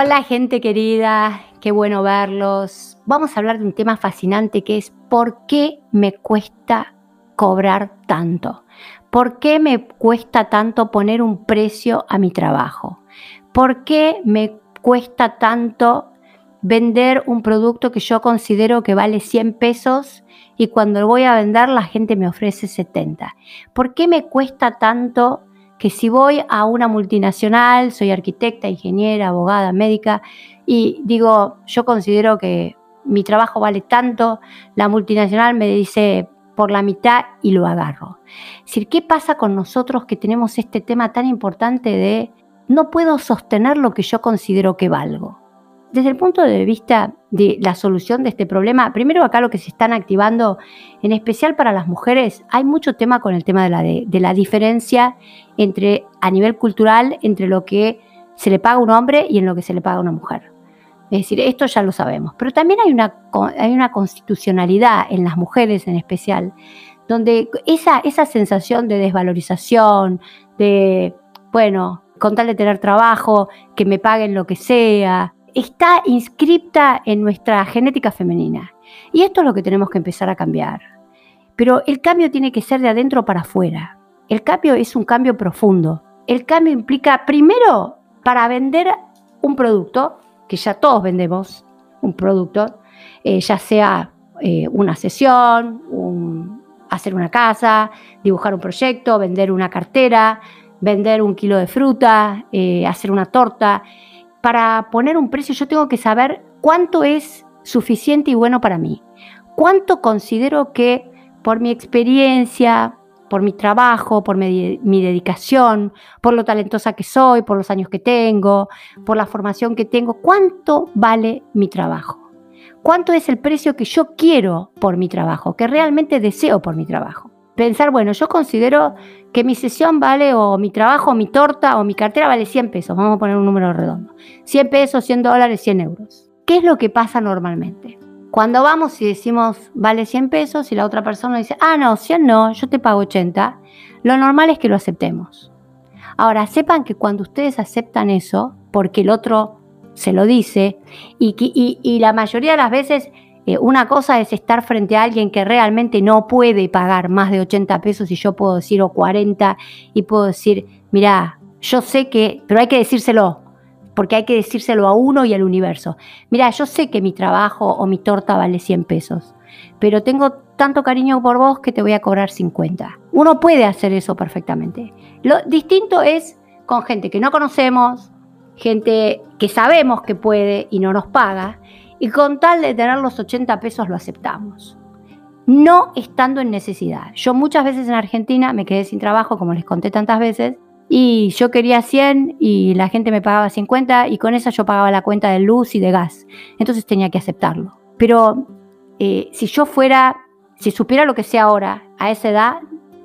Hola gente querida, qué bueno verlos. Vamos a hablar de un tema fascinante que es ¿por qué me cuesta cobrar tanto? ¿Por qué me cuesta tanto poner un precio a mi trabajo? ¿Por qué me cuesta tanto vender un producto que yo considero que vale 100 pesos y cuando lo voy a vender la gente me ofrece 70? ¿Por qué me cuesta tanto que si voy a una multinacional, soy arquitecta, ingeniera, abogada, médica, y digo, yo considero que mi trabajo vale tanto, la multinacional me dice por la mitad y lo agarro. Es decir, ¿qué pasa con nosotros que tenemos este tema tan importante de no puedo sostener lo que yo considero que valgo? Desde el punto de vista de la solución de este problema, primero acá lo que se están activando, en especial para las mujeres, hay mucho tema con el tema de la, de, la diferencia entre, a nivel cultural, entre lo que se le paga a un hombre y en lo que se le paga a una mujer. Es decir, esto ya lo sabemos. Pero también hay una, hay una constitucionalidad en las mujeres en especial, donde esa, esa sensación de desvalorización, de, bueno, con tal de tener trabajo, que me paguen lo que sea, está inscripta en nuestra genética femenina. Y esto es lo que tenemos que empezar a cambiar. Pero el cambio tiene que ser de adentro para afuera. El cambio es un cambio profundo. El cambio implica, primero, para vender un producto, que ya todos vendemos un producto, eh, ya sea eh, una sesión, hacer una casa, dibujar un proyecto, vender una cartera, vender un kilo de fruta, eh, hacer una torta para poner un precio yo tengo que saber cuánto es suficiente y bueno para mí. Cuánto considero que por mi experiencia, por mi trabajo, por mi, dedicación, por lo talentosa que soy, por los años que tengo, por la formación que tengo, cuánto vale mi trabajo. ¿Cuánto es el precio que yo quiero por mi trabajo, que realmente deseo por mi trabajo? Pensar, bueno, yo considero que mi sesión vale, o mi trabajo, mi torta, o mi cartera vale 100 pesos, vamos a poner un número redondo. 100 pesos, 100 dólares, 100 euros. ¿Qué es lo que pasa normalmente? Cuando vamos y decimos vale 100 pesos y la otra persona dice, ah, no, 100 no, yo te pago 80, lo normal es que lo aceptemos. Ahora, sepan que cuando ustedes aceptan eso, porque el otro se lo dice, y, y la mayoría de las veces eh, una cosa es estar frente a alguien que realmente no puede pagar más de 80 pesos y yo puedo decir o 40 y puedo decir, mira, yo sé que, pero hay que decírselo, porque hay que decírselo a uno y al universo. Mira, yo sé que mi trabajo o mi torta vale 100 pesos, pero tengo tanto cariño por vos que te voy a cobrar 50. Uno puede hacer eso perfectamente. Lo distinto es con gente que no conocemos, gente que sabemos que puede y no nos paga, y con tal de tener los 80 pesos lo aceptamos. No estando en necesidad. Yo muchas veces en Argentina me quedé sin trabajo, como les conté tantas veces, y yo quería 100 y la gente me pagaba 50 y con eso yo pagaba la cuenta de luz y de gas. Entonces tenía que aceptarlo. Pero eh, si yo fuera, si supiera lo que sé ahora a esa edad,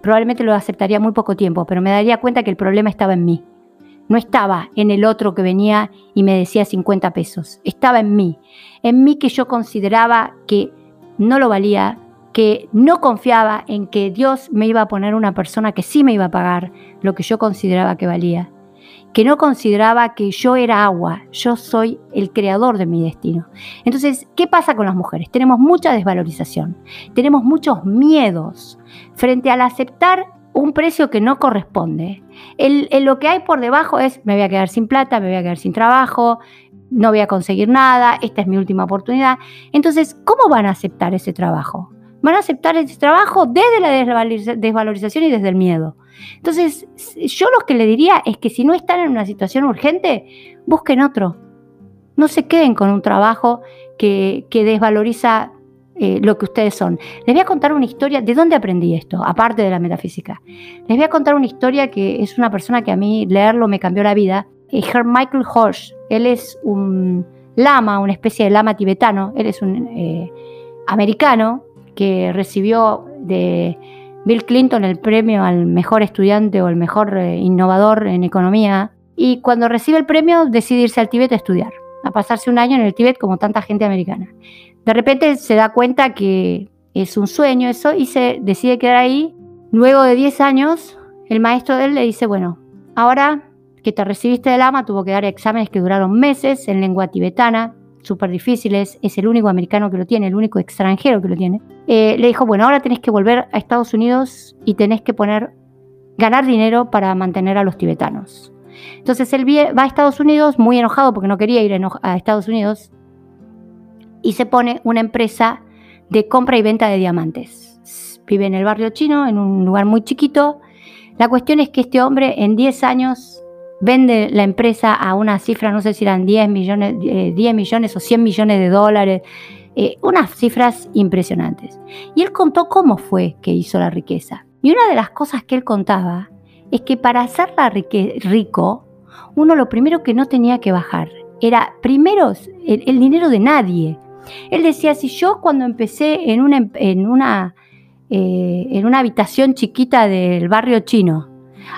probablemente lo aceptaría muy poco tiempo, pero me daría cuenta que el problema estaba en mí. No estaba en el otro que venía y me decía 50 pesos. Estaba en mí. En mí que yo consideraba que no lo valía, que no confiaba en que Dios me iba a poner una persona que sí me iba a pagar lo que yo consideraba que valía. Que no consideraba que yo era agua, yo soy el creador de mi destino. Entonces, ¿qué pasa con las mujeres? Tenemos mucha desvalorización, tenemos muchos miedos frente al aceptar un precio que no corresponde. El, lo que hay por debajo es, me voy a quedar sin plata, me voy a quedar sin trabajo, no voy a conseguir nada, esta es mi última oportunidad. Entonces, ¿cómo van a aceptar ese trabajo? Van a aceptar ese trabajo desde la desvalorización y desde el miedo. Entonces, yo lo que le diría es que si no están en una situación urgente, busquen otro. No se queden con un trabajo que, que desvaloriza eh, lo que ustedes son. Les voy a contar una historia, ¿de dónde aprendí esto? Aparte de la metafísica. Les voy a contar una historia que es una persona que a mí leerlo me cambió la vida. Eh, Michael Horsch. Él es un lama, una especie de lama tibetano. Él es un eh, americano que recibió de Bill Clinton el premio al mejor estudiante o el mejor innovador en economía. Y cuando recibe el premio decide irse al Tíbet a estudiar, a pasarse un año en el Tíbet como tanta gente americana. De repente se da cuenta que es un sueño eso y se decide quedar ahí. Luego de 10 años, el maestro de él le dice, bueno, ahora que te recibiste del AMA tuvo que dar exámenes que duraron meses en lengua tibetana, súper difíciles, es el único americano que lo tiene, el único extranjero que lo tiene. Eh, le dijo, bueno, ahora tenés que volver a Estados Unidos y tenés que poner, ganar dinero para mantener a los tibetanos. Entonces él va a Estados Unidos muy enojado porque no quería ir a Estados Unidos y se pone una empresa de compra y venta de diamantes. Vive en el barrio chino, en un lugar muy chiquito. La cuestión es que este hombre en 10 años vende la empresa a una cifra, no sé si eran 10 millones, 10 eh, millones o 100 millones de dólares, eh, unas cifras impresionantes. Y él contó cómo fue que hizo la riqueza. Y una de las cosas que él contaba es que para hacerla rico, uno lo primero que no tenía que bajar era primero el, dinero de nadie. Él decía, si yo cuando empecé en una, en una, eh, en una habitación chiquita del barrio chino,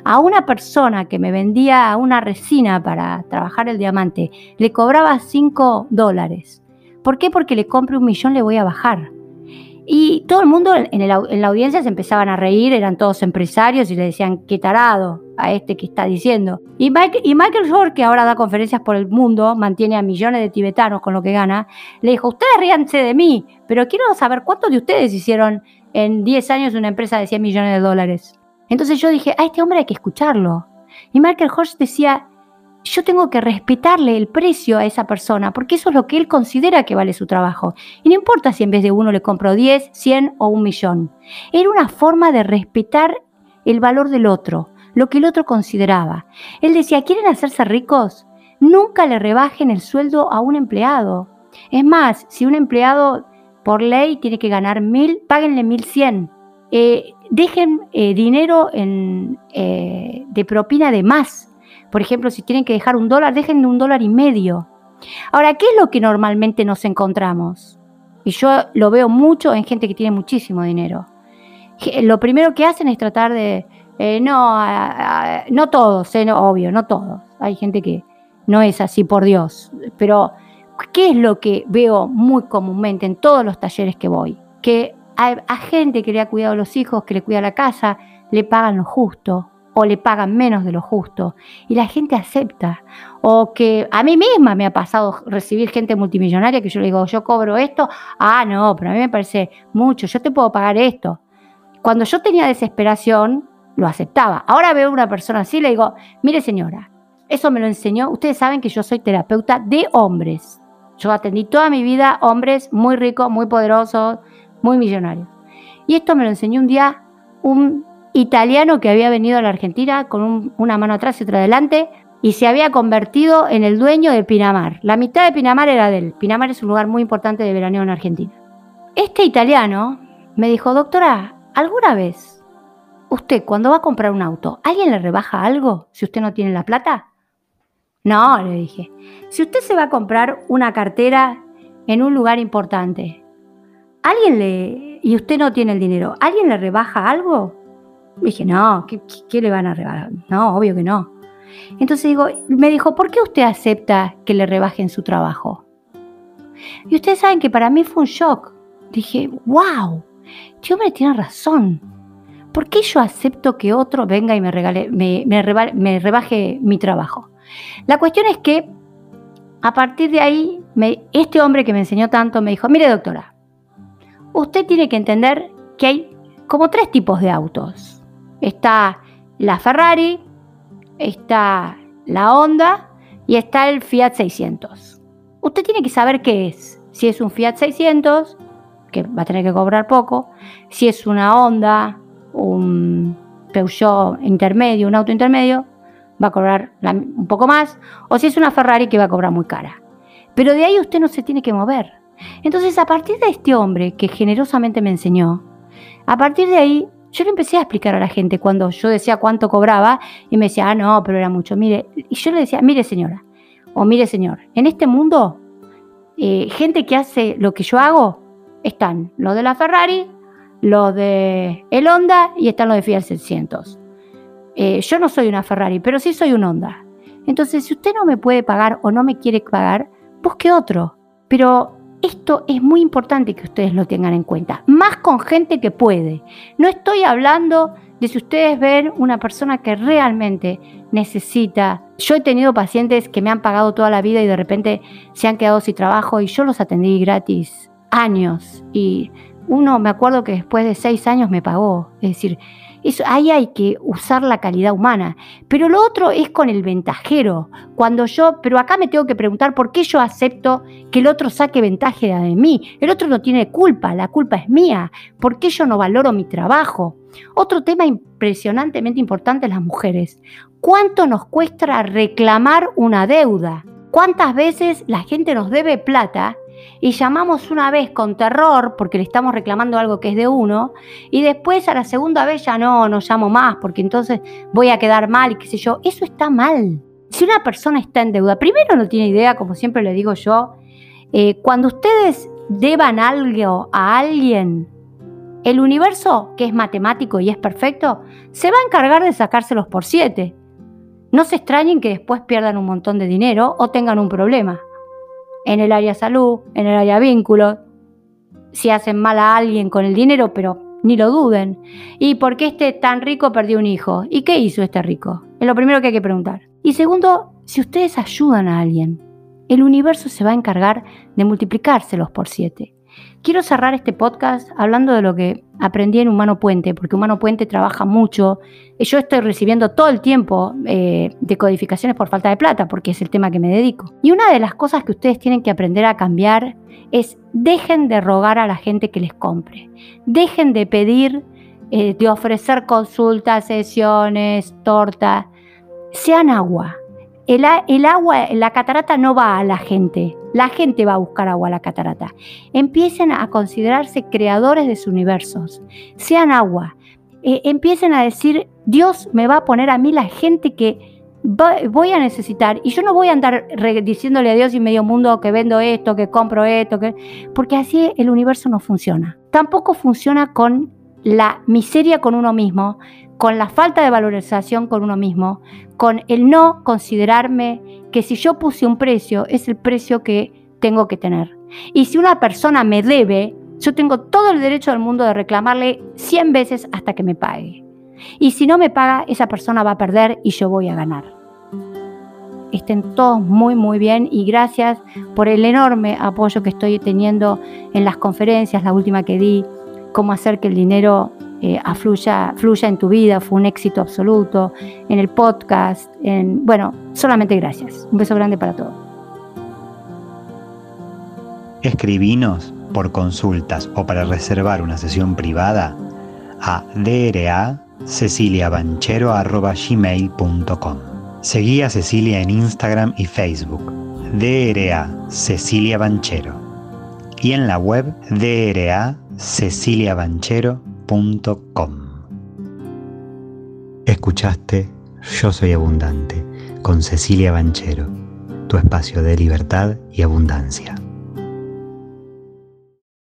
a una persona que me vendía una resina para trabajar el diamante, le cobraba 5 dólares. ¿Por qué? Porque le compre un millón le voy a bajar. Y todo el mundo en, la audiencia se empezaban a reír, eran todos empresarios y le decían, qué tarado a este que está diciendo. Y, y Michael Shore, que ahora da conferencias por el mundo, mantiene a millones de tibetanos con lo que gana, le dijo, ustedes ríanse de mí, pero quiero saber cuántos de ustedes hicieron en 10 años una empresa de 100 millones de dólares. Entonces yo dije, a este hombre hay que escucharlo. Y Michael Horst decía, yo tengo que respetarle el precio a esa persona, porque eso es lo que él considera que vale su trabajo. Y no importa si en vez de uno le compro 10, 100 o un millón. Era una forma de respetar el valor del otro, lo que el otro consideraba. Él decía, ¿quieren hacerse ricos? Nunca le rebajen el sueldo a un empleado. Es más, si un empleado por ley tiene que ganar mil, páguenle mil cien. Eh, dejen eh, dinero en, eh, de propina de más. Por ejemplo, si tienen que dejar un dólar, dejen un dólar y medio. Ahora, ¿qué es lo que normalmente nos encontramos? Y yo lo veo mucho en gente que tiene muchísimo dinero. Lo primero que hacen es tratar de... no, no todos, obvio, no todos. Hay gente que no es así, por Dios. Pero, ¿qué es lo que veo muy comúnmente en todos los talleres que voy? Que a, gente que le ha cuidado a los hijos, que le cuida la casa, le pagan lo justo o le pagan menos de lo justo y la gente acepta. O que a mí misma me ha pasado recibir gente multimillonaria que yo le digo, yo cobro esto, ah, no, pero a mí me parece mucho, yo te puedo pagar esto. Cuando yo tenía desesperación, lo aceptaba. Ahora veo a una persona así y le digo, mire señora, eso me lo enseñó, ustedes saben que yo soy terapeuta de hombres. Yo atendí toda mi vida hombres muy ricos, muy poderosos, muy millonario. Y esto me lo enseñó un día un italiano que había venido a la Argentina con una mano atrás y otra adelante y se había convertido en el dueño de Pinamar. La mitad de Pinamar era de él. Pinamar es un lugar muy importante de veraneo en Argentina. Este italiano me dijo, doctora, ¿alguna vez usted cuando va a comprar un auto, alguien le rebaja algo si usted no tiene la plata? No, le dije. Si usted se va a comprar una cartera en un lugar importante ¿alguien le, y usted no tiene el dinero, ¿alguien le rebaja algo? Dije, no, ¿qué, le van a rebajar? No, obvio que no. Entonces digo, me dijo, ¿por qué usted acepta que le rebajen su trabajo? Y ustedes saben que para mí fue un shock. Dije, wow, este hombre tiene razón. ¿Por qué yo acepto que otro venga y me, regale, me, me, rebaje mi trabajo? La cuestión es que a partir de ahí, este hombre que me enseñó tanto me dijo, mire doctora, usted tiene que entender que hay como tres tipos de autos. Está la Ferrari, está la Honda y está el Fiat 600. Usted tiene que saber qué es. Si es un Fiat 600, que va a tener que cobrar poco. Si es una Honda, un Peugeot intermedio, un auto intermedio, va a cobrar un poco más. O si es una Ferrari, que va a cobrar muy cara. Pero de ahí usted no se tiene que mover. Entonces, a partir de este hombre que generosamente me enseñó, a partir de ahí yo le empecé a explicar a la gente cuando yo decía cuánto cobraba y me decía, ah, no, pero era mucho. Mire, y yo le decía, mire señora, o mire señor, en este mundo, eh, gente que hace lo que yo hago, están los de la Ferrari, los de el Honda y están los de Fiat 600. Eh, yo no soy una Ferrari, pero sí soy un Honda. Entonces, si usted no me puede pagar o no me quiere pagar, busque otro. Pero esto es muy importante que ustedes lo tengan en cuenta, más con gente que puede. No estoy hablando de si ustedes ven una persona que realmente necesita. Yo he tenido pacientes que me han pagado toda la vida y de repente se han quedado sin trabajo y yo los atendí gratis años. Y uno, me acuerdo que después de seis años me pagó. Es decir, eso, ahí hay que usar la calidad humana. Pero lo otro es con el ventajero. Cuando yo, pero acá me tengo que preguntar por qué yo acepto que el otro saque ventaja de mí. El otro no tiene culpa, la culpa es mía. ¿Por qué yo no valoro mi trabajo? Otro tema impresionantemente importante las mujeres. ¿Cuánto nos cuesta reclamar una deuda? ¿Cuántas veces la gente nos debe plata y llamamos una vez con terror porque le estamos reclamando algo que es de uno y después a la segunda vez ya no, no llamo más porque entonces voy a quedar mal y qué sé yo, eso está mal. Si una persona está en deuda, primero no tiene idea, como siempre le digo yo, eh, cuando ustedes deban algo a alguien, el universo, que es matemático y es perfecto, se va a encargar de sacárselos por siete. No se extrañen que después pierdan un montón de dinero o tengan un problema en el área salud, en el área vínculo, si hacen mal a alguien con el dinero, pero ni lo duden. ¿Y por qué este tan rico perdió un hijo? ¿Y qué hizo este rico? Es lo primero que hay que preguntar. Y segundo, si ustedes ayudan a alguien, el universo se va a encargar de multiplicárselos por siete. Quiero cerrar este podcast hablando de lo que aprendí en Humano Puente, porque Humano Puente trabaja mucho. Yo estoy recibiendo todo el tiempo eh, decodificaciones por falta de plata, porque es el tema que me dedico. Y una de las cosas que ustedes tienen que aprender a cambiar es dejen de rogar a la gente que les compre. Dejen de pedir, eh, de ofrecer consultas, sesiones, torta. Sean agua. El, agua, la catarata no va a la gente, la gente va a buscar agua a la catarata. Empiecen a considerarse creadores de sus universos. Sean agua. Eh, empiecen a decir, Dios me va a poner a mí la gente que voy a necesitar. Y yo no voy a andar diciéndole a Dios y medio mundo que vendo esto, que compro esto, que... porque así el universo no funciona. Tampoco funciona con la miseria con uno mismo, con la falta de valorización con uno mismo, con el no considerarme que si yo puse un precio es el precio que tengo que tener. Y si una persona me debe, yo tengo todo el derecho del mundo de reclamarle 100 veces hasta que me pague. Y si no me paga, esa persona va a perder y yo voy a ganar. Estén todos muy, muy bien y gracias por el enorme apoyo que estoy teniendo en las conferencias, la última que di, cómo hacer que el dinero eh, fluya en tu vida, fue un éxito absoluto, en el podcast, en, bueno, solamente gracias. Un beso grande para todos. Escribinos por consultas o para reservar una sesión privada a dra ceciliabanchero.gmail.com Seguí a Cecilia en Instagram y Facebook, DRA Cecilia Banchero, y en la web DRA ceciliabanchero.com. Escuchaste Yo Soy Abundante con Cecilia Banchero, tu espacio de libertad y abundancia.